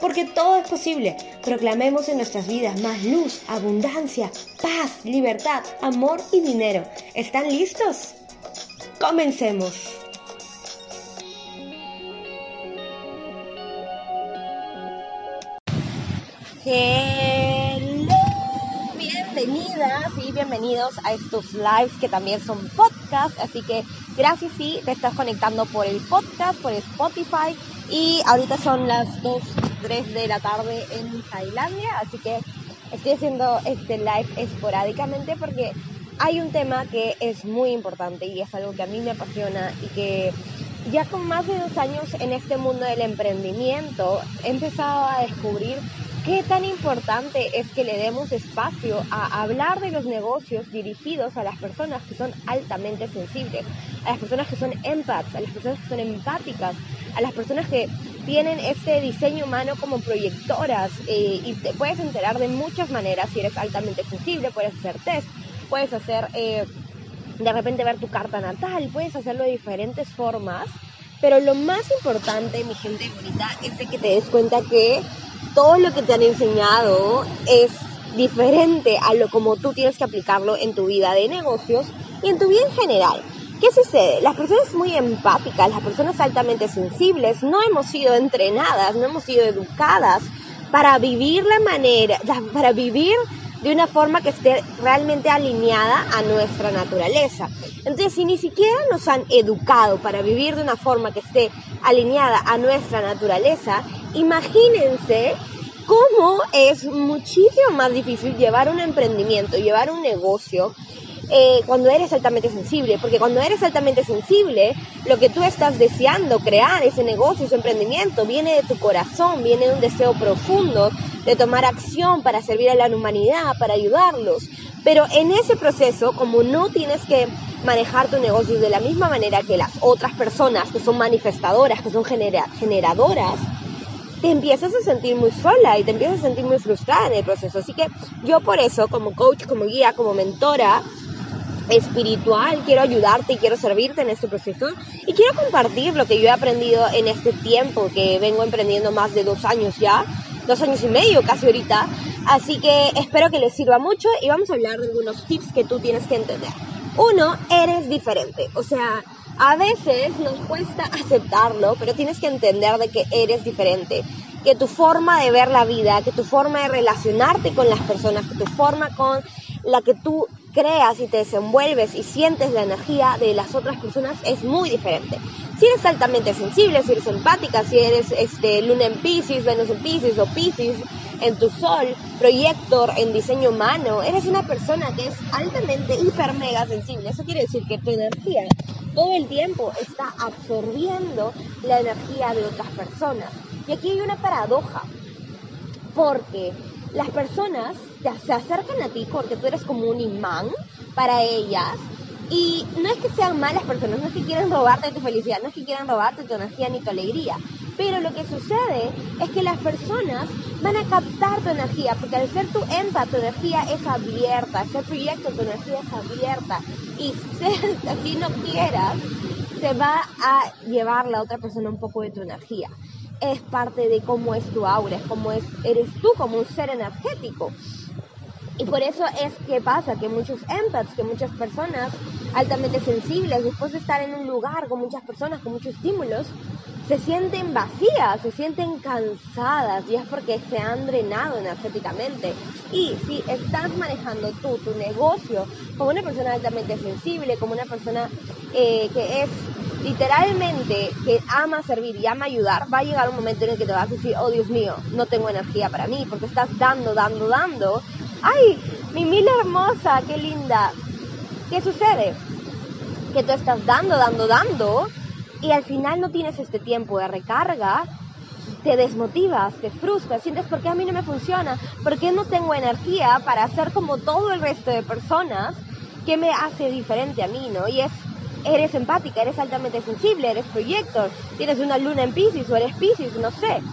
Porque todo es posible. Proclamemos en nuestras vidas más luz, abundancia, paz, libertad, amor y dinero. ¿Están listos? Comencemos. Hello, bienvenidas y bienvenidos a estos lives que también son podcasts, así que gracias si te estás conectando por el podcast, por Spotify y ahorita son las 2, 3 de la tarde en Tailandia, así que estoy haciendo este live esporádicamente porque hay un tema que es muy importante y es algo que a mí me apasiona y que ya con más de dos años en este mundo del emprendimiento he empezado a descubrir qué tan importante es que le demos espacio a hablar de los negocios dirigidos a las personas que son altamente sensibles, a las personas que son empaths, a las personas que son empáticas, a las personas que tienen este diseño humano como proyectoras eh, y te puedes enterar de muchas maneras si eres altamente sensible, puedes hacer test, puedes hacer eh, de repente ver tu carta natal, puedes hacerlo de diferentes formas, pero lo más importante, mi gente bonita, es de que te des cuenta que todo lo que te han enseñado es diferente a lo como tú tienes que aplicarlo en tu vida de negocios y en tu vida en general. ¿Qué sucede? Las personas muy empáticas, las personas altamente sensibles, no hemos sido entrenadas, no hemos sido educadas para vivir la manera, para vivir de una forma que esté realmente alineada a nuestra naturaleza. Entonces, si ni siquiera nos han educado para vivir de una forma que esté alineada a nuestra naturaleza, imagínense cómo es muchísimo más difícil llevar un emprendimiento, llevar un negocio eh, cuando eres altamente sensible, porque cuando eres altamente sensible, lo que tú estás deseando crear, ese negocio, ese emprendimiento, viene de tu corazón, viene de un deseo profundo de tomar acción para servir a la humanidad, para ayudarlos. Pero en ese proceso, como no tienes que manejar tu negocio de la misma manera que las otras personas que son manifestadoras, que son generadoras, te empiezas a sentir muy sola y te empiezas a sentir muy frustrada en el proceso. Así que yo por eso, como coach, como guía, como mentora, espiritual, quiero ayudarte y quiero servirte en este proceso. Y quiero compartir lo que yo he aprendido en este tiempo que vengo emprendiendo más de dos años ya, dos años y medio casi ahorita, así que espero que les sirva mucho y vamos a hablar de algunos tips que tú tienes que entender. Uno, eres diferente, o sea, a veces nos cuesta aceptarlo, pero tienes que entender de que eres diferente, que tu forma de ver la vida, que tu forma de relacionarte con las personas, que tu forma con la que tú creas y te desenvuelves y sientes la energía de las otras personas es muy diferente. Si eres altamente sensible, si eres empática, si eres este, luna en Pisces, Venus en Pisces o Pisces en tu sol, proyector en diseño humano, eres una persona que es altamente hiper mega sensible. Eso quiere decir que tu energía todo el tiempo está absorbiendo la energía de otras personas. Y aquí hay una paradoja, porque las personas se acercan a ti porque tú eres como un imán para ellas. Y no es que sean malas personas, no es que quieran robarte tu felicidad, no es que quieran robarte tu energía ni tu alegría. Pero lo que sucede es que las personas van a captar tu energía, porque al ser tu empath, tu energía es abierta, al ser proyecto, tu energía es abierta. Y si no quieras, se va a llevar la otra persona un poco de tu energía es parte de cómo es tu aura, es como es, eres tú como un ser energético. Y por eso es que pasa que muchos empaths, que muchas personas altamente sensibles, después de estar en un lugar con muchas personas, con muchos estímulos, se sienten vacías, se sienten cansadas y es porque se han drenado energéticamente. Y si estás manejando tú tu negocio como una persona altamente sensible, como una persona eh, que es literalmente que ama servir y ama ayudar, va a llegar un momento en el que te vas a decir, oh Dios mío, no tengo energía para mí, porque estás dando, dando, dando. ¡Ay! Mi mila hermosa, qué linda. ¿Qué sucede? Que tú estás dando, dando, dando, y al final no tienes este tiempo de recarga, te desmotivas, te frustras, sientes por qué a mí no me funciona, por qué no tengo energía para hacer como todo el resto de personas, qué me hace diferente a mí, ¿no? Y es eres empática, eres altamente sensible, eres proyector, tienes una luna en Pisces o eres Pisces, no sé.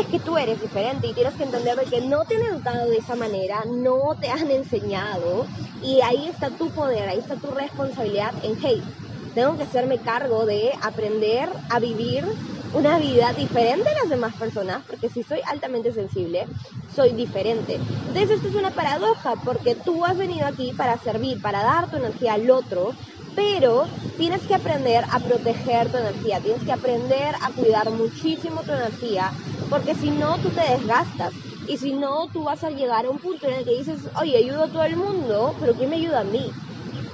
Es que tú eres diferente y tienes que entender que no te han educado de esa manera, no te han enseñado y ahí está tu poder, ahí está tu responsabilidad en, hey, tengo que hacerme cargo de aprender a vivir una vida diferente a las demás personas, porque si soy altamente sensible, soy diferente. Entonces esto es una paradoja, porque tú has venido aquí para servir, para dar tu energía al otro, pero tienes que aprender a proteger tu energía, tienes que aprender a cuidar muchísimo tu energía, porque si no, tú te desgastas. Y si no, tú vas a llegar a un punto en el que dices, oye, ayudo a todo el mundo, pero ¿quién me ayuda a mí?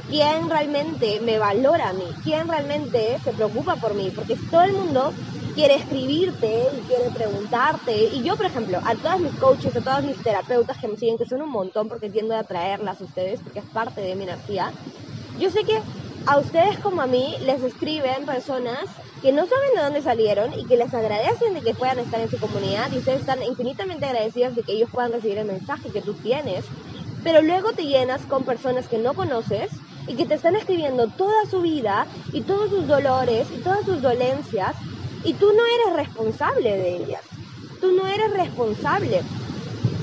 ¿Quién realmente me valora a mí? ¿Quién realmente se preocupa por mí? Porque todo el mundo quiere escribirte y quiere preguntarte. Y yo, por ejemplo, a todas mis coaches, a todas mis terapeutas que me siguen, que son un montón porque tiendo a atraerlas a ustedes, porque es parte de mi energía, yo sé que a ustedes como a mí les escriben personas que no saben de dónde salieron y que les agradecen de que puedan estar en su comunidad y ustedes están infinitamente agradecidas de que ellos puedan recibir el mensaje que tú tienes, pero luego te llenas con personas que no conoces y que te están escribiendo toda su vida y todos sus dolores y todas sus dolencias y tú no eres responsable de ellas. Tú no eres responsable.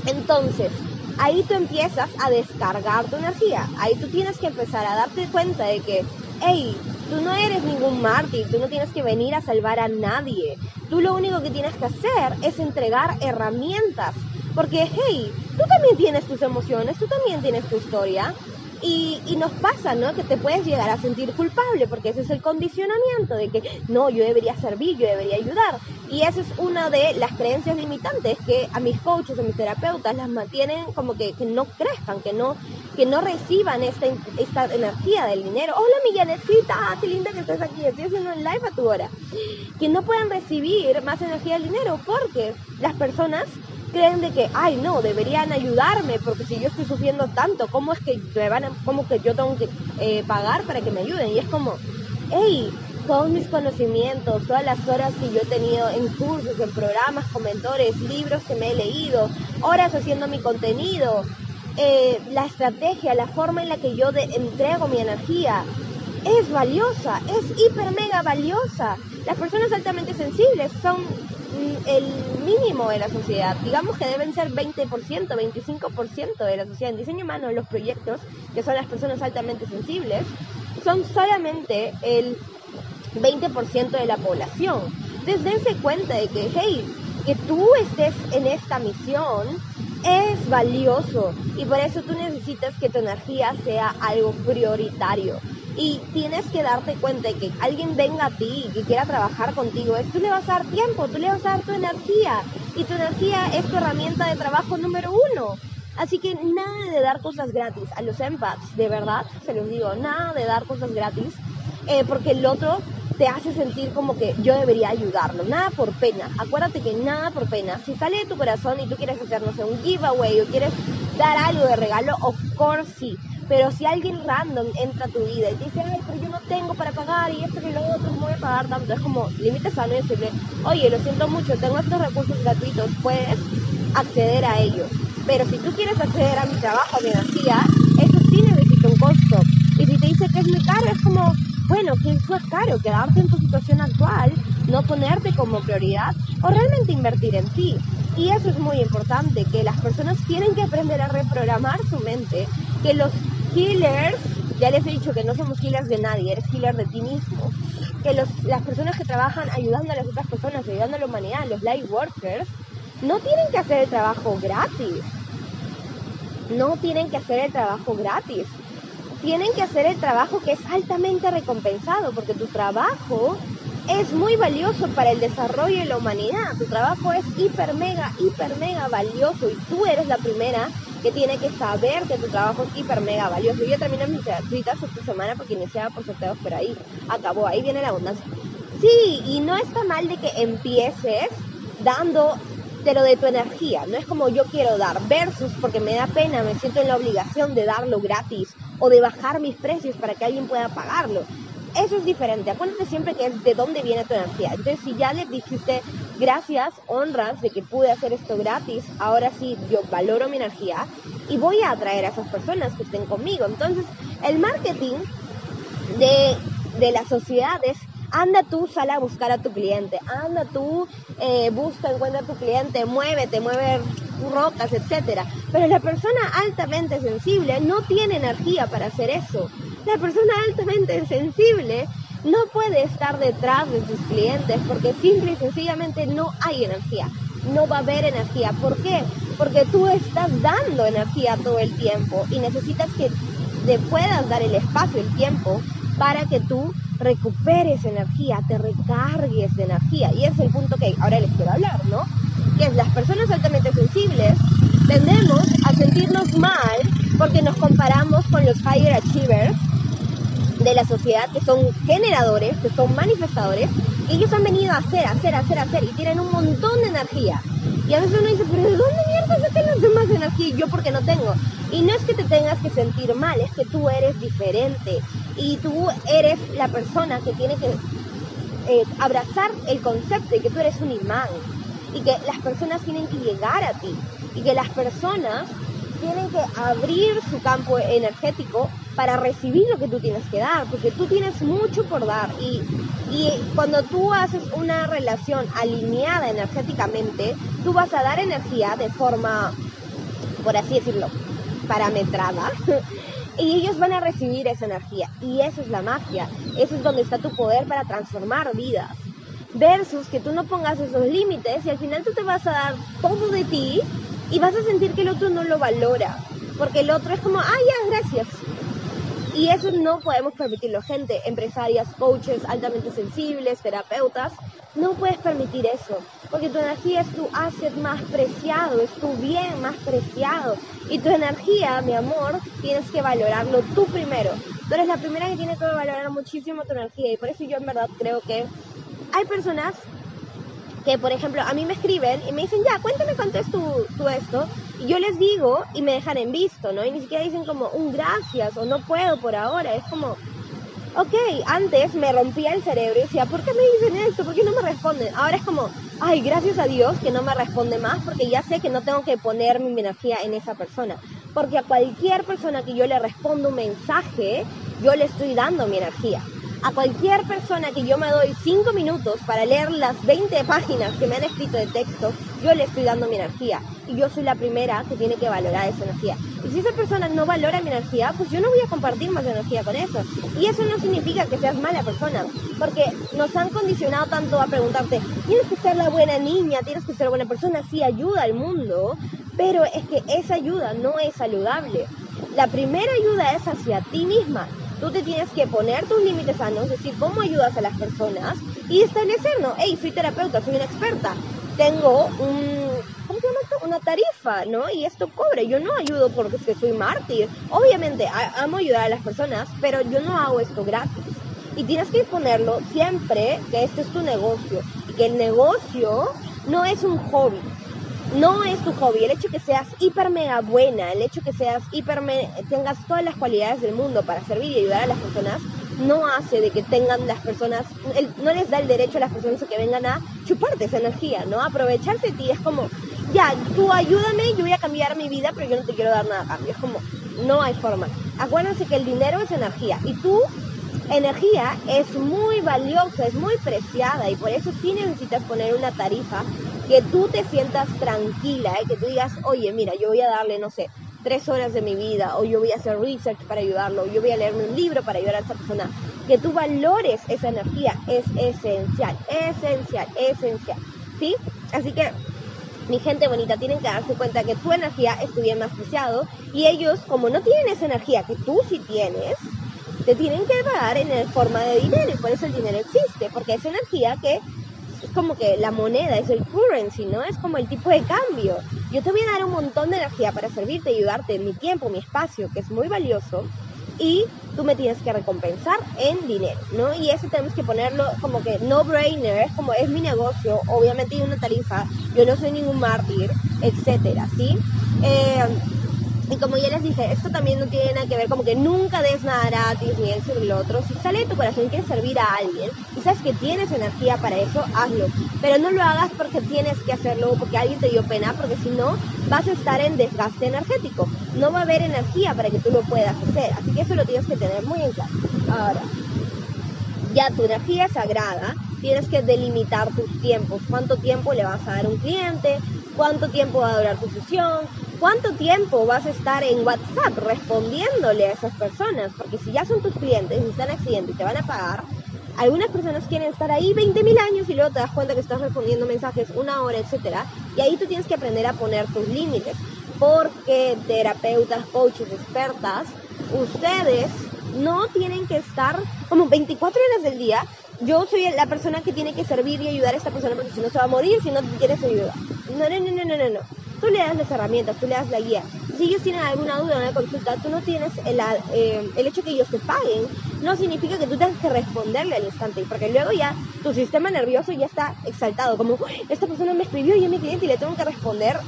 Entonces, ahí tú empiezas a descargar tu energía. Ahí tú tienes que empezar a darte cuenta de que, hey, tú no eres ningún mártir, tú no tienes que venir a salvar a nadie. Tú lo único que tienes que hacer es entregar herramientas. Porque, hey, tú también tienes tus emociones, tú también tienes tu historia. Y, nos pasa, ¿no? Que te puedes llegar a sentir culpable porque ese es el condicionamiento de que no, yo debería servir, yo debería ayudar. Y esa es una de las creencias limitantes que a mis coaches, a mis terapeutas las mantienen como que, que no crezcan, que no, que no reciban esta, esta energía del dinero. Hola, mi Janetcita, ah, qué linda que estés aquí, estoy haciendo un live a tu hora. Que no puedan recibir más energía del dinero porque las personas creen de que, ay, no, deberían ayudarme porque si yo estoy sufriendo tanto, ¿cómo es que me van a, cómo que yo tengo que eh, pagar para que me ayuden? Y es como, hey, todos mis conocimientos, todas las horas que yo he tenido en cursos, en programas, con mentores, libros que me he leído, horas haciendo mi contenido, eh, la estrategia, la forma en la que yo entrego mi energía, es valiosa, es hiper mega valiosa. Las personas altamente sensibles son el mínimo de la sociedad. Digamos que deben ser 20%, 25% de la sociedad. En diseño humano, los proyectos, que son las personas altamente sensibles, son solamente el 20% de la población. Entonces dense cuenta de que, hey, que tú estés en esta misión es valioso y por eso tú necesitas que tu energía sea algo prioritario y tienes que darte cuenta de que alguien venga a ti y que quiera trabajar contigo, es tú le vas a dar tiempo, tú le vas a dar tu energía y tu energía es tu herramienta de trabajo número uno. Así que nada de dar cosas gratis a los empaths, de verdad, se los digo, nada de dar cosas gratis, eh, porque el otro te hace sentir como que yo debería ayudarlo. Nada por pena. Acuérdate que nada por pena. Si sale de tu corazón y tú quieres hacer, no sé, un giveaway o quieres dar algo de regalo, of course sí. Pero si alguien random entra a tu vida y te dice, ay, pero yo no tengo para pagar y esto y lo otro, no voy a pagar tanto, es como límites sano y decirle, oye, lo siento mucho, tengo estos recursos gratuitos, puedes acceder a ellos. Pero si tú quieres acceder a mi trabajo, a mi energía, eso sí necesita un costo. Y si te dice que es muy caro, es como, bueno, que es más caro? Quedarte en tu situación actual, no ponerte como prioridad o realmente invertir en ti. Y eso es muy importante, que las personas tienen que aprender a reprogramar su mente, que los healers, ya les he dicho que no somos healers de nadie, eres healer de ti mismo. Que los, las personas que trabajan ayudando a las otras personas, ayudando a la humanidad, los light workers, no tienen que hacer el trabajo gratis. No tienen que hacer el trabajo gratis. Tienen que hacer el trabajo que es altamente recompensado, porque tu trabajo es muy valioso para el desarrollo de la humanidad. Tu trabajo es hiper mega, hiper mega valioso y tú eres la primera que tiene que saber que tu trabajo es hiper mega valioso. Yo terminé mis citas esta semana porque iniciaba por sorteos, pero ahí acabó, ahí viene la abundancia. Sí, y no está mal de que empieces dando de lo de tu energía, no es como yo quiero dar versus porque me da pena, me siento en la obligación de darlo gratis o de bajar mis precios para que alguien pueda pagarlo. Eso es diferente. Acuérdate siempre que es de dónde viene tu energía. Entonces, si ya le dijiste gracias, honras de que pude hacer esto gratis, ahora sí yo valoro mi energía y voy a atraer a esas personas que estén conmigo. Entonces, el marketing de, de las sociedades anda tú, sale a buscar a tu cliente, anda tú, eh, busca, encuentra a tu cliente, muévete, mueve rocas, etc. Pero la persona altamente sensible no tiene energía para hacer eso. La persona altamente sensible no puede estar detrás de sus clientes porque simple y sencillamente no hay energía. No va a haber energía. ¿Por qué? Porque tú estás dando energía todo el tiempo y necesitas que te puedas dar el espacio, el tiempo, para que tú recuperes energía, te recargues de energía. Y es el punto que ahora les quiero hablar, ¿no? Que es las personas altamente sensibles tendemos a sentirnos mal porque nos comparamos con los higher achievers de la sociedad que son generadores, que son manifestadores, y ellos han venido a hacer, hacer, hacer, hacer, y tienen un montón de energía. Y a veces uno dice, pero ¿de dónde mierda sacan los demás energía? Y yo porque no tengo. Y no es que te tengas que sentir mal, es que tú eres diferente. Y tú eres la persona que tiene que eh, abrazar el concepto de que tú eres un imán. Y que las personas tienen que llegar a ti. Y que las personas tienen que abrir su campo energético para recibir lo que tú tienes que dar, porque tú tienes mucho por dar y, y cuando tú haces una relación alineada energéticamente, tú vas a dar energía de forma, por así decirlo, parametrada. Y ellos van a recibir esa energía. Y eso es la magia. Eso es donde está tu poder para transformar vidas. Versus que tú no pongas esos límites y al final tú te vas a dar todo de ti y vas a sentir que el otro no lo valora, porque el otro es como, ah, ya, gracias. Y eso no podemos permitirlo, gente, empresarias, coaches, altamente sensibles, terapeutas, no puedes permitir eso, porque tu energía es tu asset más preciado, es tu bien más preciado. Y tu energía, mi amor, tienes que valorarlo tú primero. Tú eres la primera que tiene que valorar muchísimo tu energía y por eso yo en verdad creo que hay personas que, por ejemplo, a mí me escriben y me dicen, ya, cuéntame cuánto es tu, esto. Y yo les digo y me dejan en visto, ¿no? Y ni siquiera dicen como un gracias o no puedo por ahora. Es como, ok, antes me rompía el cerebro y decía, ¿por qué me dicen esto? ¿Por qué no me responden? Ahora es como, ay, gracias a Dios que no me responde más porque ya sé que no tengo que poner mi energía en esa persona. Porque a cualquier persona que yo le responda un mensaje, yo le estoy dando mi energía a cualquier persona que yo me doy 5 minutos para leer las 20 páginas que me han escrito de texto, yo le estoy dando mi energía. Y yo soy la primera que tiene que valorar esa energía. Y si esa persona no valora mi energía, pues yo no voy a compartir más energía con eso. Y eso no significa que seas mala persona, porque nos han condicionado tanto a preguntarte, tienes que ser la buena niña, tienes que ser buena persona, sí ayuda al mundo, pero es que esa ayuda no es saludable. La primera ayuda es hacia ti misma Tú te tienes que poner tus límites sanos, decir cómo ayudas a las personas y establecer, ¿no? Hey, soy terapeuta, soy una experta, tengo un. Una tarifa, ¿no? Y esto cobre. Yo no ayudo porque soy mártir. Obviamente, amo ayudar a las personas, pero yo no hago esto gratis. Y tienes que ponerlo siempre que este es tu negocio y que el negocio no es un hobby no es tu hobby. El hecho que seas hiper mega buena, el hecho que seas hiper tengas todas las cualidades del mundo para servir y ayudar a las personas, no hace de que tengan las personas, no les da el derecho a las personas a que vengan a chuparte esa energía, ¿no? Aprovecharse de ti. Es como, ya, tú ayúdame, yo voy a cambiar mi vida, pero yo no te quiero dar nada a cambio. Es como, no hay forma. Acuérdense que el dinero es energía y tú energía es muy valiosa, es muy preciada y por eso sí necesitas poner una tarifa que tú te sientas tranquila, ¿eh? que tú digas, oye, mira, yo voy a darle, no sé, tres horas de mi vida, o yo voy a hacer research para ayudarlo, o yo voy a leerme un libro para ayudar a esa persona. Que tú valores esa energía es esencial, esencial, esencial. ¿Sí? Así que mi gente bonita, tienen que darse cuenta que tu energía es más preciado y ellos, como no tienen esa energía que tú sí tienes, te tienen que pagar en forma de dinero y por eso el dinero existe, porque es energía que es como que la moneda, es el currency, ¿no? Es como el tipo de cambio. Yo te voy a dar un montón de energía para servirte ayudarte, mi tiempo, mi espacio, que es muy valioso, y tú me tienes que recompensar en dinero, ¿no? Y eso tenemos que ponerlo como que no brainer, es como es mi negocio, obviamente hay una tarifa, yo no soy ningún mártir, etcétera, ¿sí? Eh, y como ya les dije, esto también no tiene nada que ver como que nunca des nada gratis ni el sobre el otro. Si sale de tu corazón y quieres servir a alguien y sabes que tienes energía para eso, hazlo. Pero no lo hagas porque tienes que hacerlo porque alguien te dio pena, porque si no vas a estar en desgaste energético. No va a haber energía para que tú lo puedas hacer. Así que eso lo tienes que tener muy en claro. Ahora, ya tu energía es sagrada, tienes que delimitar tus tiempos. ¿Cuánto tiempo le vas a dar a un cliente? ¿Cuánto tiempo va a durar tu sesión? ¿Cuánto tiempo vas a estar en WhatsApp respondiéndole a esas personas? Porque si ya son tus clientes y están accidentes y te van a pagar, algunas personas quieren estar ahí 20.000 años y luego te das cuenta que estás respondiendo mensajes una hora, etcétera. Y ahí tú tienes que aprender a poner tus límites. Porque terapeutas, coaches, expertas, ustedes no tienen que estar como 24 horas del día. Yo soy la persona que tiene que servir y ayudar a esta persona porque si no se va a morir si no te quieres ayudar. No, no, no, no, no, no tú le das las herramientas, tú le das la guía. Si ellos tienen alguna duda una consulta, tú no tienes el, eh, el hecho que ellos te paguen, no significa que tú tengas que responderle al instante, porque luego ya tu sistema nervioso ya está exaltado, como, esta persona me escribió y es mi cliente y le tengo que responder.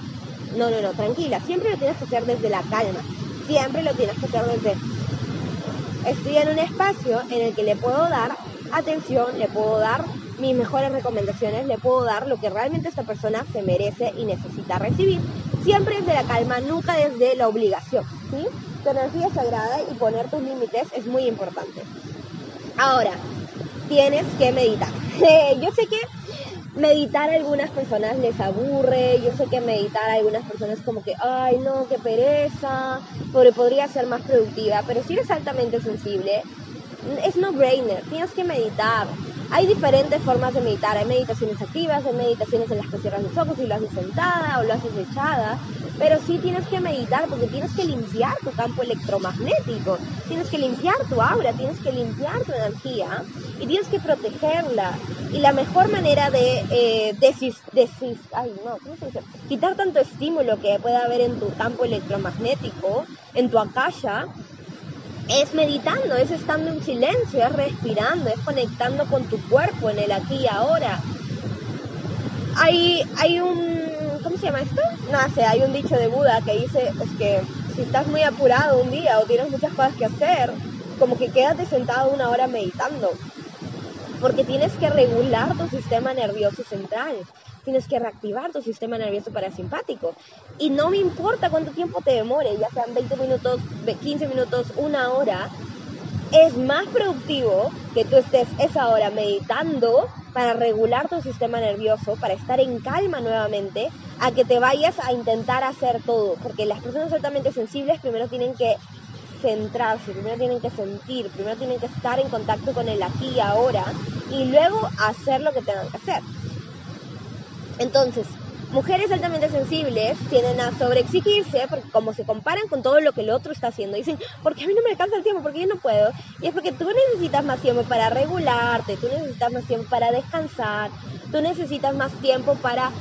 No, no, no, tranquila, siempre lo tienes que hacer desde la calma, siempre lo tienes que hacer desde... Estoy en un espacio en el que le puedo dar atención, le puedo dar mis mejores recomendaciones, le puedo dar lo que realmente esta persona se merece y necesita recibir. Siempre desde la calma, nunca desde la obligación. ¿sí? Tu energía sagrada y poner tus límites es muy importante. Ahora, tienes que meditar. Yo sé que meditar a algunas personas les aburre, yo sé que meditar a algunas personas como que, ay no, qué pereza, porque podría ser más productiva, pero si eres altamente sensible, es no brainer, tienes que meditar. Hay diferentes formas de meditar, hay meditaciones activas, hay meditaciones en las que cierras los ojos y lo haces sentada o lo haces echada, pero sí tienes que meditar porque tienes que limpiar tu campo electromagnético, tienes que limpiar tu aura, tienes que limpiar tu energía y tienes que protegerla. Y la mejor manera de eh, desis, ay, no, ¿cómo se dice? quitar tanto estímulo que pueda haber en tu campo electromagnético, en tu akasha, es meditando, es estando en silencio, es respirando, es conectando con tu cuerpo en el aquí y ahora. Hay, hay un, ¿cómo se llama esto? No sé, hay un dicho de Buda que dice, es que si estás muy apurado un día o tienes muchas cosas que hacer, como que quédate sentado una hora meditando, porque tienes que regular tu sistema nervioso central tienes que reactivar tu sistema nervioso parasimpático. Y no me importa cuánto tiempo te demore, ya sean 20 minutos, 15 minutos, una hora, es más productivo que tú estés esa hora meditando para regular tu sistema nervioso, para estar en calma nuevamente, a que te vayas a intentar hacer todo. Porque las personas altamente sensibles primero tienen que centrarse, primero tienen que sentir, primero tienen que estar en contacto con el aquí y ahora y luego hacer lo que tengan que hacer. Entonces, mujeres altamente sensibles tienden a sobreexigirse porque como se comparan con todo lo que el otro está haciendo, dicen, porque a mí no me alcanza el tiempo, porque yo no puedo. Y es porque tú necesitas más tiempo para regularte, tú necesitas más tiempo para descansar, tú necesitas más tiempo para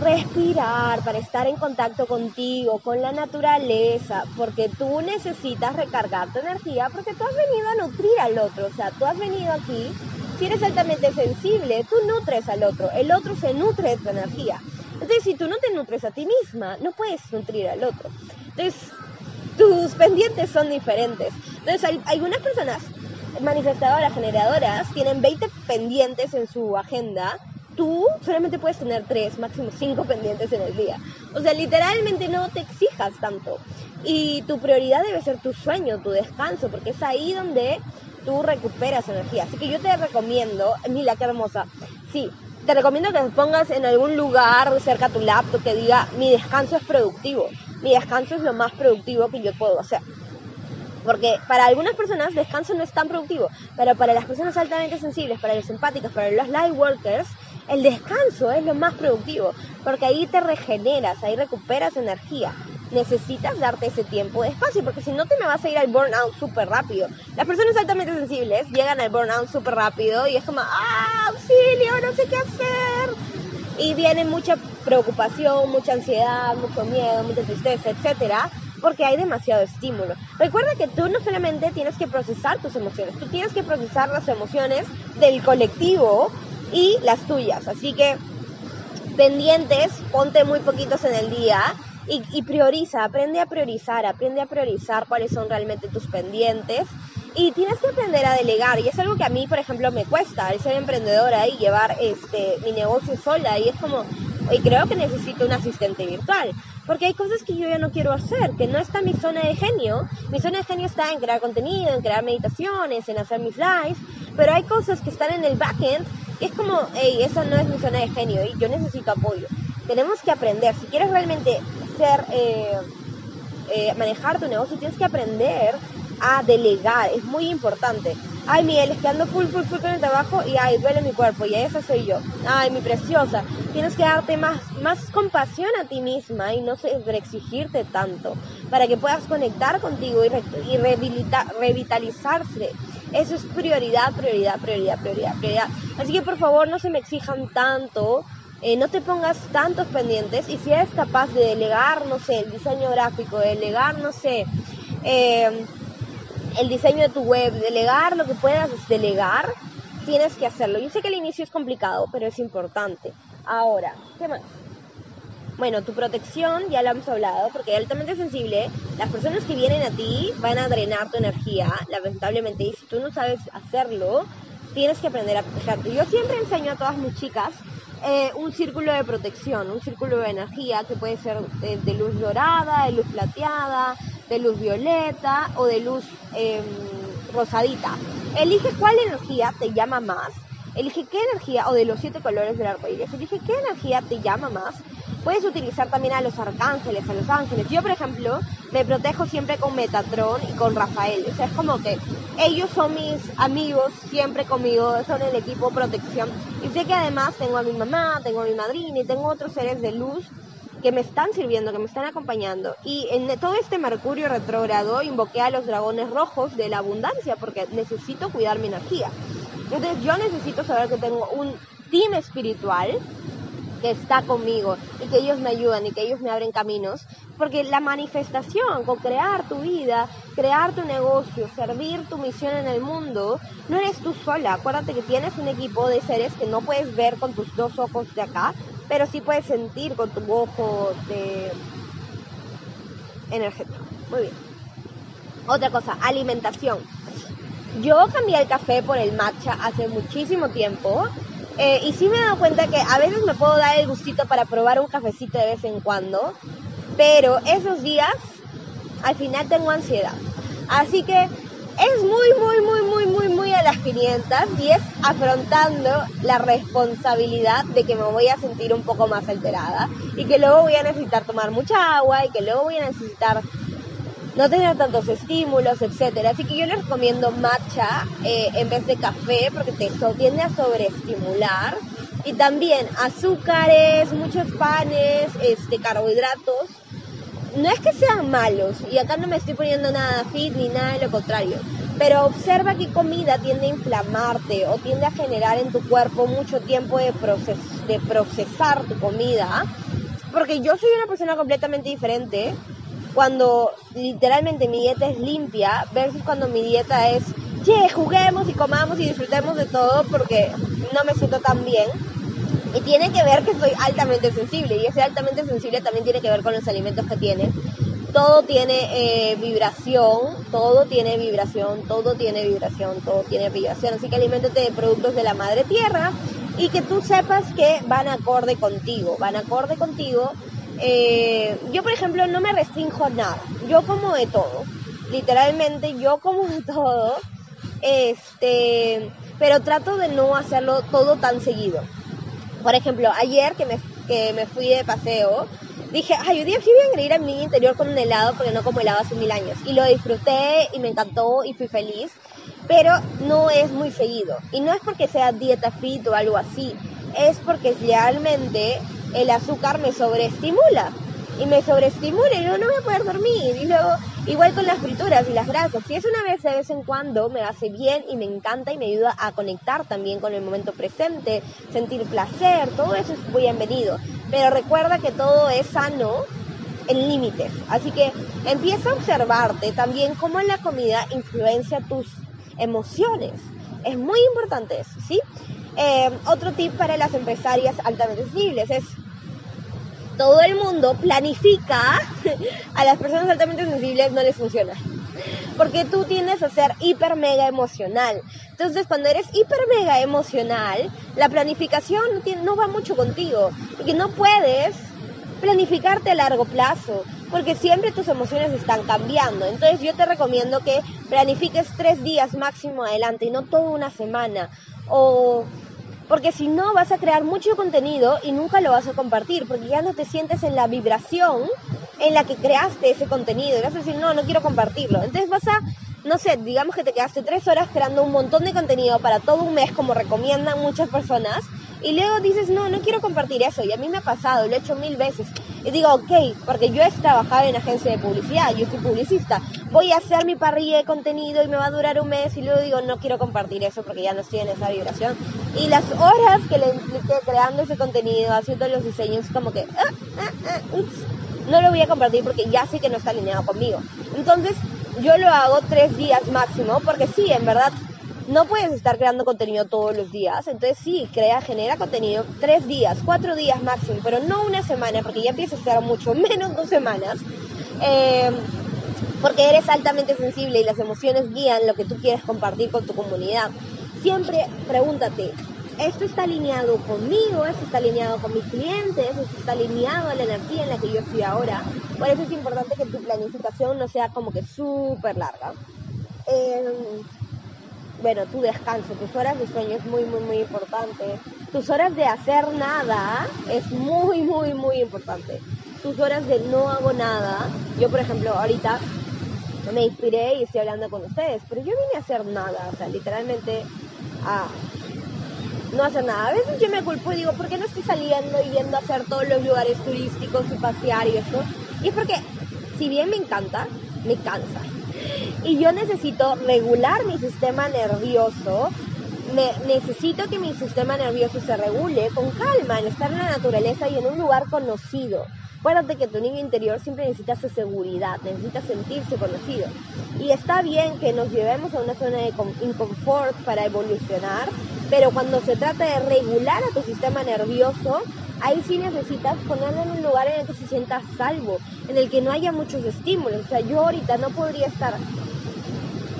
respirar, para estar en contacto contigo, con la naturaleza, porque tú necesitas recargar tu energía, porque tú has venido a nutrir al otro, o sea, tú has venido aquí si eres altamente sensible, tú nutres al otro, el otro se nutre de tu energía. Entonces, si tú no te nutres a ti misma, no puedes nutrir al otro. Entonces, tus pendientes son diferentes. Entonces, algunas personas manifestadoras, generadoras, tienen 20 pendientes en su agenda. Tú solamente puedes tener 3, máximo 5 pendientes en el día. O sea, literalmente no te exijas tanto. Y tu prioridad debe ser tu sueño, tu descanso, porque es ahí donde tú recuperas energía. Así que yo te recomiendo, mira qué hermosa, sí, te recomiendo que te pongas en algún lugar cerca a tu laptop que diga, mi descanso es productivo, mi descanso es lo más productivo que yo puedo hacer. Porque para algunas personas descanso no es tan productivo, pero para las personas altamente sensibles, para los empáticos, para los light workers, el descanso es lo más productivo, porque ahí te regeneras, ahí recuperas energía. necesitas darte ese tiempo de espacio, porque si no te me vas a ir al burnout súper rápido. Las personas altamente sensibles llegan al burnout súper rápido y es como, ¡ah, auxilio, no sé qué hacer! Y viene mucha preocupación, mucha ansiedad, mucho miedo, mucha tristeza, etcétera, porque hay demasiado estímulo. Recuerda que tú no solamente tienes que procesar tus emociones, tú tienes que procesar las emociones del colectivo y las tuyas. Así que pendientes, ponte muy poquitos en el día y, prioriza, aprende a priorizar, aprende a priorizar cuáles son realmente tus pendientes y tienes que aprender a delegar y es algo que a mí por ejemplo me cuesta el ser emprendedora y llevar este mi negocio sola y es como y creo que necesito un asistente virtual porque hay cosas que yo ya no quiero hacer que no está mi zona de genio mi zona de genio está en crear contenido en crear meditaciones en hacer mis lives pero hay cosas que están en el backend es como hey esa no es mi zona de genio y yo necesito apoyo tenemos que aprender si quieres realmente ser, eh, eh, manejar tu negocio, tienes que aprender a delegar, es muy importante. Ay, Miguel, es que ando full, full, full con el trabajo y ay, duele mi cuerpo y esa soy yo. Ay, mi preciosa, tienes que darte más, más compasión a ti misma y no exigirte tanto para que puedas conectar contigo y, y revitalizarse. Eso es prioridad, prioridad, prioridad, prioridad, prioridad. Así que por favor no se me exijan tanto eh, no te pongas tantos pendientes y si eres capaz de delegar, no sé, el diseño gráfico, delegar, no sé, eh, el diseño de tu web, delegar lo que puedas delegar, tienes que hacerlo. Yo sé que el inicio es complicado, pero es importante. Ahora, ¿qué más? Bueno, tu protección ya la hemos hablado, porque altamente sensible, las personas que vienen a ti van a drenar tu energía, lamentablemente, y si tú no sabes hacerlo, tienes que aprender a protegerte. Yo siempre enseño a todas mis chicas eh, un círculo de protección, un círculo de energía que puede ser de, luz dorada, de luz plateada, de luz violeta o de luz em, rosadita. Elige cuál energía te llama más. Elige qué energía, o de los siete colores del arco iris, elige qué energía te llama más Puedes utilizar también a los arcángeles, a los ángeles. Yo, por ejemplo, me protejo siempre con Metatron y con Rafael. O sea, es como que ellos son mis amigos, siempre conmigo, son el equipo protección. Y sé que además tengo a mi mamá, tengo a mi madrina y tengo otros seres de luz que me están sirviendo, que me están acompañando. Y en todo este Mercurio retrógrado invoqué a los dragones rojos de la abundancia porque necesito cuidar mi energía. Entonces yo necesito saber que tengo un team espiritual que está conmigo y que ellos me ayudan y que ellos me abren caminos, porque la manifestación, con crear tu vida, crear tu negocio, servir tu misión en el mundo, no eres tú sola. Acuérdate que tienes un equipo de seres que no puedes ver con tus dos ojos de acá, pero sí puedes sentir con tu ojo de energético. Muy bien. Otra cosa, alimentación. Yo cambié el café por el matcha hace muchísimo tiempo eh, y sí me he dado cuenta que a veces me puedo dar el gustito para probar un cafecito de vez en cuando, pero esos días al final tengo ansiedad. Así que es muy, muy, muy, muy, muy, muy a las 500 y es afrontando la responsabilidad de que me voy a sentir un poco más alterada y que luego voy a necesitar tomar mucha agua y que luego voy a necesitar no tener tantos estímulos, etcétera. Así que yo les recomiendo matcha eh, en vez de café porque te tiende a sobreestimular. Y también azúcares, muchos panes, este, carbohidratos. No es que sean malos, y acá no me estoy poniendo nada fit ni nada de lo contrario, pero observa que comida tiende a inflamarte o tiende a generar en tu cuerpo mucho tiempo de procesar tu comida. Porque yo soy una persona completamente diferente cuando literalmente mi dieta es limpia versus cuando mi dieta es, che, juguemos y comamos y disfrutemos de todo porque no me siento tan bien. Y tiene que ver que soy altamente sensible y ese altamente sensible también tiene que ver con los alimentos que tiene. Todo tiene eh, vibración, todo tiene vibración, todo tiene vibración, todo tiene vibración. Así que alimentate de productos de la madre tierra y que tú sepas que van acorde contigo, van acorde contigo eh, yo, por ejemplo, no me restringo nada. Yo como de todo. Literalmente, yo como de todo. Este, pero trato de no hacerlo todo tan seguido. Por ejemplo, ayer que me, que me fui de paseo, dije, ay, hoy día sí voy a ir a mi interior con un helado porque no como helado hace mil años. Y lo disfruté y me encantó y fui feliz. Pero no es muy seguido. Y no es porque sea dieta fit o algo así. Es porque realmente el azúcar me sobreestimula. y me sobreestimule y luego no voy a poder dormir. Y luego, igual con las frituras y las grasas, si es una vez de vez en cuando, me hace bien y me encanta y me ayuda a conectar también con el momento presente, sentir placer, todo eso es muy bienvenido. Pero recuerda que todo es sano en límites. Así que empieza a observarte también cómo la comida influencia tus emociones. Es muy importante eso, ¿sí? Eh, otro tip para las empresarias altamente sensibles es todo el mundo planifica, a las personas altamente sensibles no les funciona. Porque tú tienes a ser hiper mega emocional. Entonces, cuando eres hiper mega emocional, la planificación no, va mucho contigo. Y que no puedes planificarte a largo plazo, porque siempre tus emociones están cambiando. Entonces yo te recomiendo que planifiques tres días máximo adelante y no toda una semana. O porque si no vas a crear mucho contenido y nunca lo vas a compartir, porque ya no te sientes en la vibración en la que creaste ese contenido y vas a decir, no, no quiero compartirlo. Entonces vas a, no sé, digamos que te quedaste tres horas creando un montón de contenido para todo un mes, como recomiendan muchas personas, y luego dices, no, no quiero compartir eso. Y a mí me ha pasado, lo he hecho mil veces. Y digo, ok, porque yo he trabajado en agencia de publicidad, yo soy publicista. Voy a hacer mi parrilla de contenido y me va a durar un mes. Y luego digo, no quiero compartir eso porque ya no estoy en esa vibración. Y las horas que le impliqué creando ese contenido, haciendo los diseños, como que, ah, ah, ah, no lo voy a compartir porque ya sé que no está alineado conmigo. Entonces, yo lo hago tres días máximo porque sí, en verdad no puedes estar creando contenido todos los días. Entonces sí, crea, genera contenido tres días, cuatro días máximo, pero no una semana, porque ya empieza a ser mucho menos dos semanas. Eh, porque eres altamente sensible y las emociones guían lo que tú quieres compartir con tu comunidad. Siempre pregúntate, ¿esto está alineado conmigo? ¿Esto está alineado con mis clientes? ¿Esto está alineado a la energía en la que yo estoy ahora? Por eso es importante que tu planificación no sea como que súper larga. Eh, bueno, tu descanso, tus horas de sueño es muy, muy, muy importante. Tus horas de hacer nada es muy, muy, muy importante. Tus horas de no hago nada. Yo, por ejemplo, ahorita me inspiré y estoy hablando con ustedes, pero yo vine a hacer nada, o sea, literalmente a no hacer nada. A veces yo me culpo y digo, ¿por qué no estoy saliendo y yendo a hacer todos los lugares turísticos y pasear y eso? Y es porque, si bien me encanta, me cansa y yo necesito regular mi sistema nervioso. Necesito que mi sistema nervioso se regule con calma, en estar en la naturaleza y en un lugar conocido. Acuérdate que tu niño interior siempre necesita su seguridad, necesita sentirse conocido. Y está bien que nos llevemos a una zona de inconfort para evolucionar, pero cuando se trata de regular a tu sistema nervioso, ahí sí necesitas ponerlo en un lugar en el que se sienta salvo, en el que no haya muchos estímulos. O sea, yo ahorita no podría estar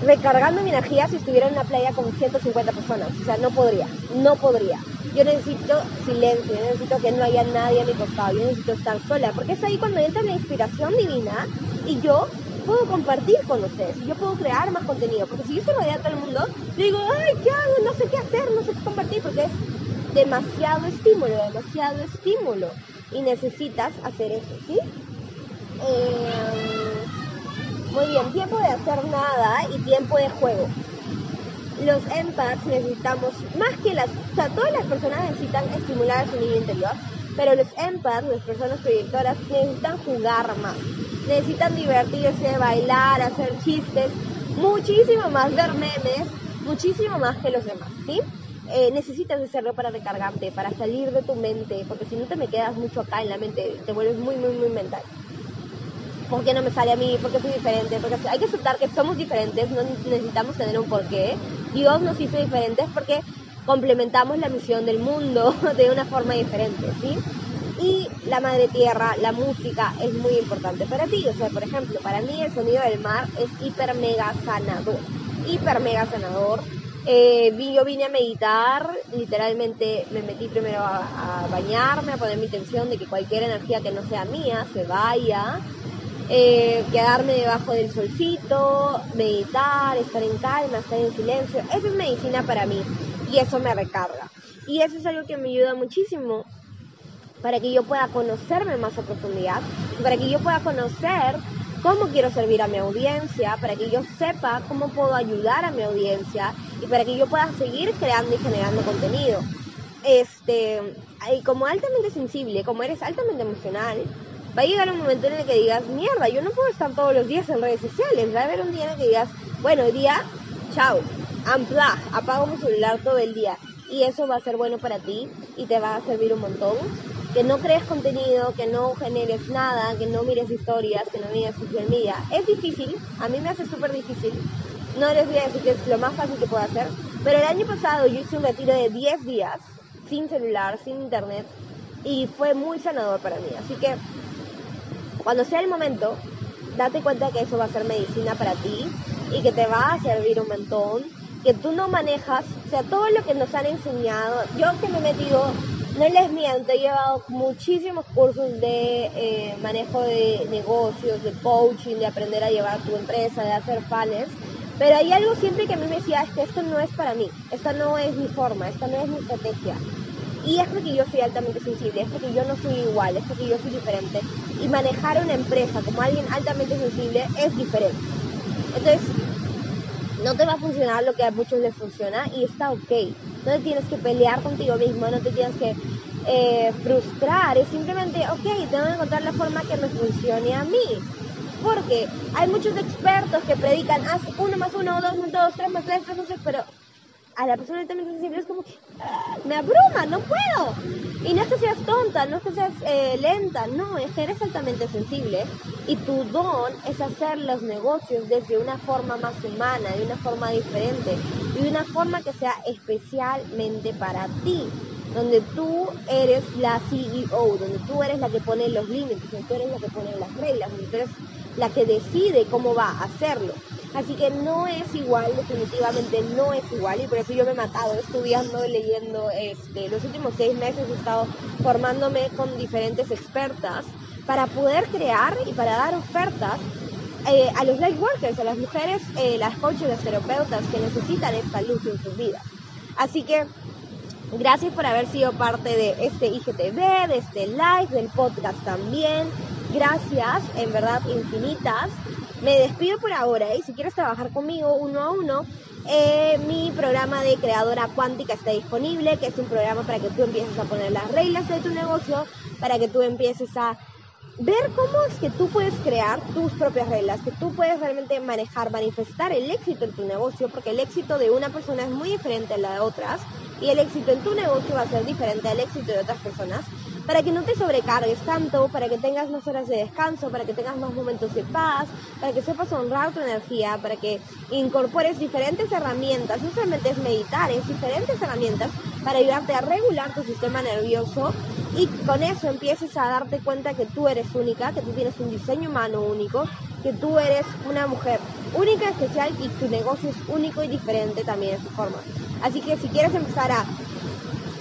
recargando mi energía si estuviera en una playa con 150 personas. O sea, no podría, no podría. Yo necesito silencio, yo necesito que no haya nadie a mi costado, yo necesito estar sola, porque es ahí cuando entra la inspiración divina y yo puedo compartir con ustedes, yo puedo crear más contenido, porque si yo se rodea a todo el mundo, digo, ay, ¿qué hago? No sé qué hacer, no sé qué compartir, porque es demasiado estímulo, demasiado estímulo. Y necesitas hacer eso, ¿sí? Eh, muy bien, tiempo de hacer nada y tiempo de juego. Los empaths necesitamos, más que las, o sea, todas las personas necesitan estimular su niño interior, pero los empaths, las personas proyectoras, necesitan jugar más, necesitan divertirse, bailar, hacer chistes, muchísimo más, ver memes, muchísimo más que los demás, ¿sí? Eh, necesitas hacerlo para recargarte, para salir de tu mente, porque si no te me quedas mucho acá en la mente, te vuelves muy, muy, muy mental. ¿Por qué no me sale a mí? ¿Por qué soy diferente? Porque hay que aceptar que somos diferentes, no necesitamos tener un porqué. Dios nos hizo diferentes porque complementamos la misión del mundo de una forma diferente, ¿sí? Y la madre tierra, la música es muy importante para ti. O sea, por ejemplo, para mí el sonido del mar es hiper mega sanador. Hiper mega sanador eh, yo vine a meditar, literalmente me metí primero a, bañarme, a poner mi intención de que cualquier energía que no sea mía se vaya, eh, quedarme debajo del solcito, meditar, estar en calma, estar en silencio. Eso es medicina para mí y eso me recarga. Y eso es algo que me ayuda muchísimo para que yo pueda conocerme más a profundidad, para que yo pueda conocer cómo quiero servir a mi audiencia, para que yo sepa cómo puedo ayudar a mi audiencia y para que yo pueda seguir creando y generando contenido. Este, y como altamente sensible, como eres altamente emocional, Va a llegar un momento en el que digas, mierda, yo no puedo estar todos los días en redes sociales. Va a haber un día en el que digas, bueno, hoy día, chao, unplug, apago mi celular todo el día. Y eso va a ser bueno para ti y te va a servir un montón. Que no crees contenido, que no generes nada, que no mires historias, que no mires social media. Es difícil, a mí me hace súper difícil. No les voy a decir que es lo más fácil que puedo hacer. Pero el año pasado yo hice un retiro de 10 días sin celular, sin internet. Y fue muy sanador para mí. Así que cuando sea el momento, date cuenta que eso va a ser medicina para ti y que te va a servir un montón, que tú no manejas, o sea, todo lo que nos han enseñado, yo que me he metido, no les miento, he llevado muchísimos cursos de eh, manejo de negocios, de coaching, de aprender a llevar tu empresa, de hacer fans, pero hay algo siempre que a mí me decía, es que esto no es para mí, esta no es mi forma, esta no es mi estrategia. Y es porque yo soy altamente sensible, es porque yo no soy igual, es porque yo soy diferente. Y manejar una empresa como alguien altamente sensible es diferente. Entonces, no te va a funcionar lo que a muchos les funciona y está ok. No te tienes que pelear contigo mismo, no te tienes que eh, frustrar, es simplemente, ok, tengo que encontrar la forma que me funcione a mí. Porque hay muchos expertos que predican, haz uno más uno, dos más dos, tres más tres, tres más tres, pero a la persona altamente sensible es como ah, me abruma, no puedo. Y no es que seas tonta, no es que seas eh, lenta, no, es que eres altamente sensible y tu don es hacer los negocios desde una forma más humana, de una forma diferente y de una forma que sea especialmente para ti donde tú eres la CEO, donde tú eres la que pone los límites, donde tú eres la que pone las reglas, donde tú eres la que decide cómo va a hacerlo. Así que no es igual, definitivamente no es igual y por eso yo me he matado estudiando, leyendo. Este, los últimos seis meses he estado formándome con diferentes expertas para poder crear y para dar ofertas eh, a los light workers, a las mujeres, eh, las coaches, las terapeutas que necesitan esta luz en sus vidas. Así que gracias por haber sido parte de este IGTV, de este live, del podcast también gracias, en verdad, infinitas. Me despido por ahora y si quieres trabajar conmigo uno a uno, eh, mi programa de creadora cuántica está disponible, que es un programa para que tú empieces a poner las reglas de tu negocio, para que tú empieces a ver cómo es que tú puedes crear tus propias reglas, que tú puedes realmente manejar, manifestar el éxito en tu negocio, porque el éxito de una persona es muy diferente a la de otras y el éxito en tu negocio va a ser diferente al éxito de otras personas para que no te sobrecargues tanto, para que tengas más horas de descanso, para que tengas más momentos de paz, para que sepas honrar tu energía, para que incorpores diferentes herramientas, no solamente es meditar, es diferentes herramientas para ayudarte a regular tu sistema nervioso y con eso empieces a darte cuenta que tú eres única, que tú tienes un diseño humano único, que tú eres una mujer única, especial y tu negocio es único y diferente también en su forma. Así que si quieres empezar a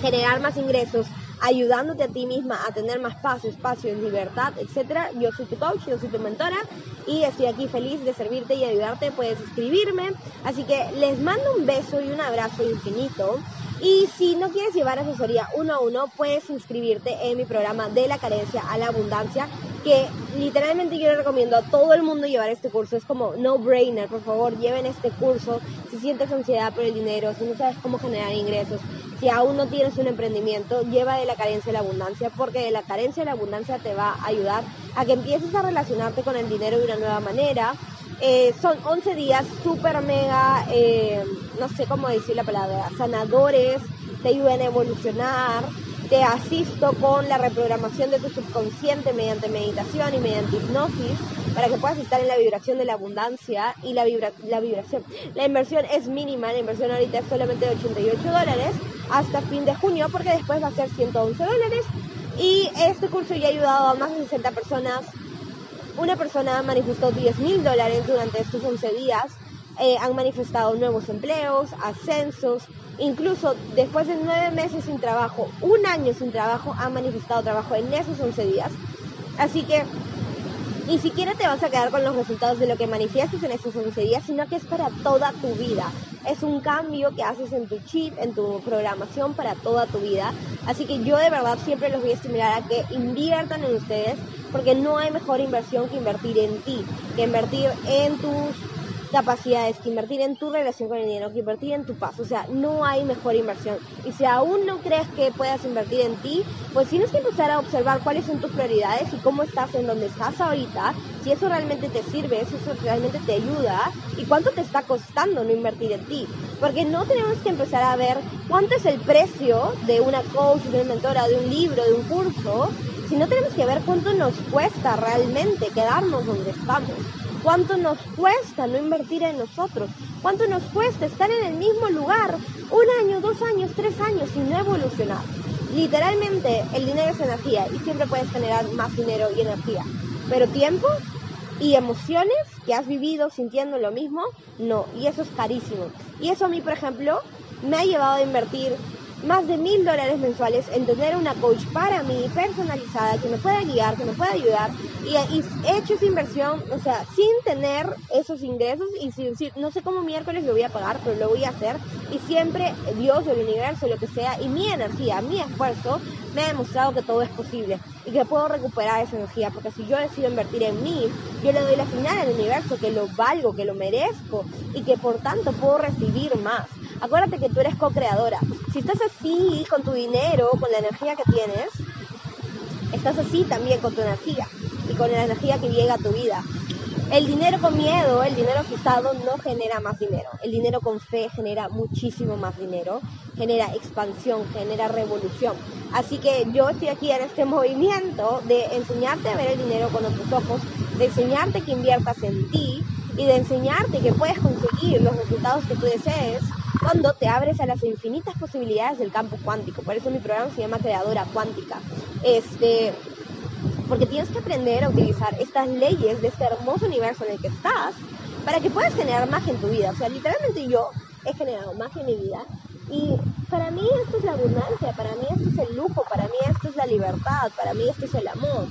generar más ingresos, ayudándote a ti misma a tener más paz, espacio, libertad, etcétera. Yo soy tu coach, yo soy tu mentora y estoy aquí feliz de servirte y ayudarte. Puedes escribirme. Así que les mando un beso y un abrazo infinito. Y si no quieres llevar asesoría uno a uno, puedes inscribirte en mi programa de la carencia a la abundancia, que literalmente yo le recomiendo a todo el mundo llevar este curso. Es como no brainer, por favor, lleven este curso. Si sientes ansiedad por el dinero, si no sabes cómo generar ingresos, si aún no tienes un emprendimiento, lleva de la carencia a la abundancia, porque de la carencia a la abundancia te va a ayudar a que empieces a relacionarte con el dinero de una nueva manera. Eh, son 11 días súper mega, eh, no sé cómo decir la palabra, sanadores, te ayudan a evolucionar, te asisto con la reprogramación de tu subconsciente mediante meditación y mediante hipnosis para que puedas estar en la vibración de la abundancia y la, la vibración. La inversión es mínima, la inversión ahorita es solamente de 88 dólares hasta fin de junio porque después va a ser 111 dólares y este curso ya ha ayudado a más de 60 personas. Una persona manifestó 10 mil dólares durante estos 11 días. Eh, han manifestado nuevos empleos, ascensos, Incluso después de nueve meses sin trabajo, un año sin trabajo, han manifestado trabajo en esos 11 días. Así que ni siquiera te vas a quedar con los resultados de lo que manifiestas en esos 11 días, sino que es para toda tu vida. Es un cambio que haces en tu chip, en tu programación para toda tu vida. Así que yo de verdad siempre los voy a estimular a que inviertan en ustedes, porque no hay mejor inversión que invertir en ti, que invertir en tus capacidades, que invertir en tu relación con el dinero, que invertir en tu paz. O sea, no hay mejor inversión. Y si aún no crees que puedas invertir en ti, pues tienes que empezar a observar cuáles son tus prioridades y cómo estás en donde estás ahorita, si eso realmente te sirve, si eso realmente te ayuda y cuánto te está costando no invertir en ti. Porque no tenemos que empezar a ver cuánto es el precio de una coach, de una mentora, de un libro, de un curso, sino tenemos que ver cuánto nos cuesta realmente quedarnos donde estamos. ¿Cuánto nos cuesta no invertir en nosotros? ¿Cuánto nos cuesta estar en el mismo lugar un año, dos años, tres años y no evolucionar? Literalmente el dinero es energía y siempre puedes generar más dinero y energía. Pero tiempo y emociones que has vivido sintiendo lo mismo, no. Y eso es carísimo. Y eso a mí, por ejemplo, me ha llevado a invertir más de mil dólares mensuales en tener una coach para mí personalizada que me pueda guiar, que me pueda ayudar y, he hecho esa inversión, o sea, sin tener esos ingresos y sin decir, no sé cómo miércoles lo voy a pagar, pero lo voy a hacer y siempre Dios, el universo, lo que sea y mi energía, mi esfuerzo me ha demostrado que todo es posible y que puedo recuperar esa energía porque si yo decido invertir en mí, yo le doy la señal al universo que lo valgo, que lo merezco y que por tanto puedo recibir más. Acuérdate que tú eres co-creadora. Si estás así con tu dinero, con la energía que tienes, estás así también con tu energía y con la energía que llega a tu vida. El dinero con miedo, el dinero asustado no genera más dinero. El dinero con fe genera muchísimo más dinero, genera expansión, genera revolución. Así que yo estoy aquí en este movimiento de enseñarte a ver el dinero con otros ojos, de enseñarte que inviertas en ti y de enseñarte que puedes conseguir los resultados que tú desees cuando te abres a las infinitas posibilidades del campo cuántico. Por eso mi programa se llama Creadora Cuántica. Este, porque tienes que aprender a utilizar estas leyes de este hermoso universo en el que estás para que puedas generar magia en tu vida. O sea, literalmente yo he generado magia en mi vida y para mí esto es la abundancia, para mí esto es el lujo, para mí esto es la libertad, para mí esto es el amor.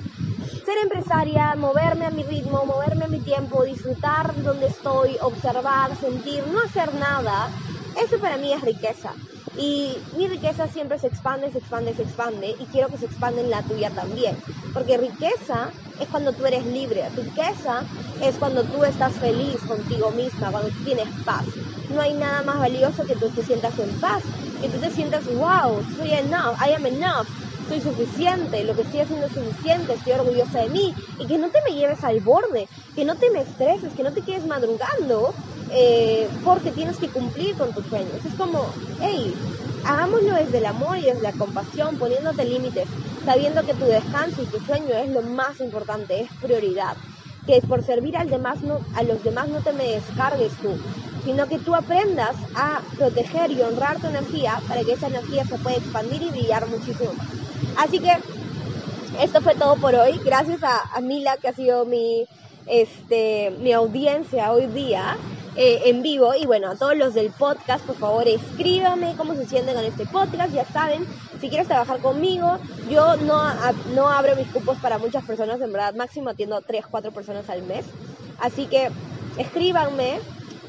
Ser empresaria, moverme a mi ritmo, moverme a mi tiempo, disfrutar donde estoy, observar, sentir, no hacer nada, eso para mí es riqueza. Y mi riqueza siempre se expande, se expande, se expande y quiero que se expande en la tuya también. Porque riqueza es cuando tú eres libre, riqueza es cuando tú estás feliz contigo misma, cuando tú tienes paz. No hay nada más valioso que tú te sientas en paz, que tú te sientas, wow, soy enough, I am enough, soy suficiente, lo que estoy haciendo es suficiente, estoy orgullosa de mí y que no te me lleves al borde, que no te me estreses, que no te quedes madrugando eh, porque tienes que cumplir con tus sueños. Es como, hey, hagámoslo desde el amor y desde la compasión, poniéndote límites, sabiendo que tu descanso y tu sueño es lo más importante, es prioridad. Que por servir al demás no, a los demás no te me descargues tú, sino que tú aprendas a proteger y honrar tu energía para que esa energía se pueda expandir y brillar muchísimo más. Así que esto fue todo por hoy. Gracias a, a Mila, que ha sido mi, este, mi audiencia hoy día. Eh, en vivo. Y bueno, a todos los del podcast, por favor, escríbame cómo se sienten con este podcast. Ya saben, si quieres trabajar conmigo, yo no, no abro mis cupos para muchas personas, en verdad, máximo atiendo 3, 4 personas al mes. Así que escríbanme.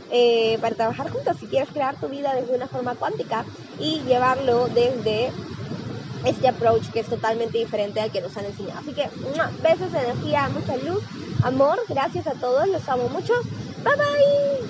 Eh, para trabajar juntos si quieres crear tu vida desde una forma cuántica y llevarlo desde este approach que es totalmente diferente al que nos han enseñado. Así que besos, energía, mucha luz, amor, gracias a todos, los amo mucho. Bye-bye.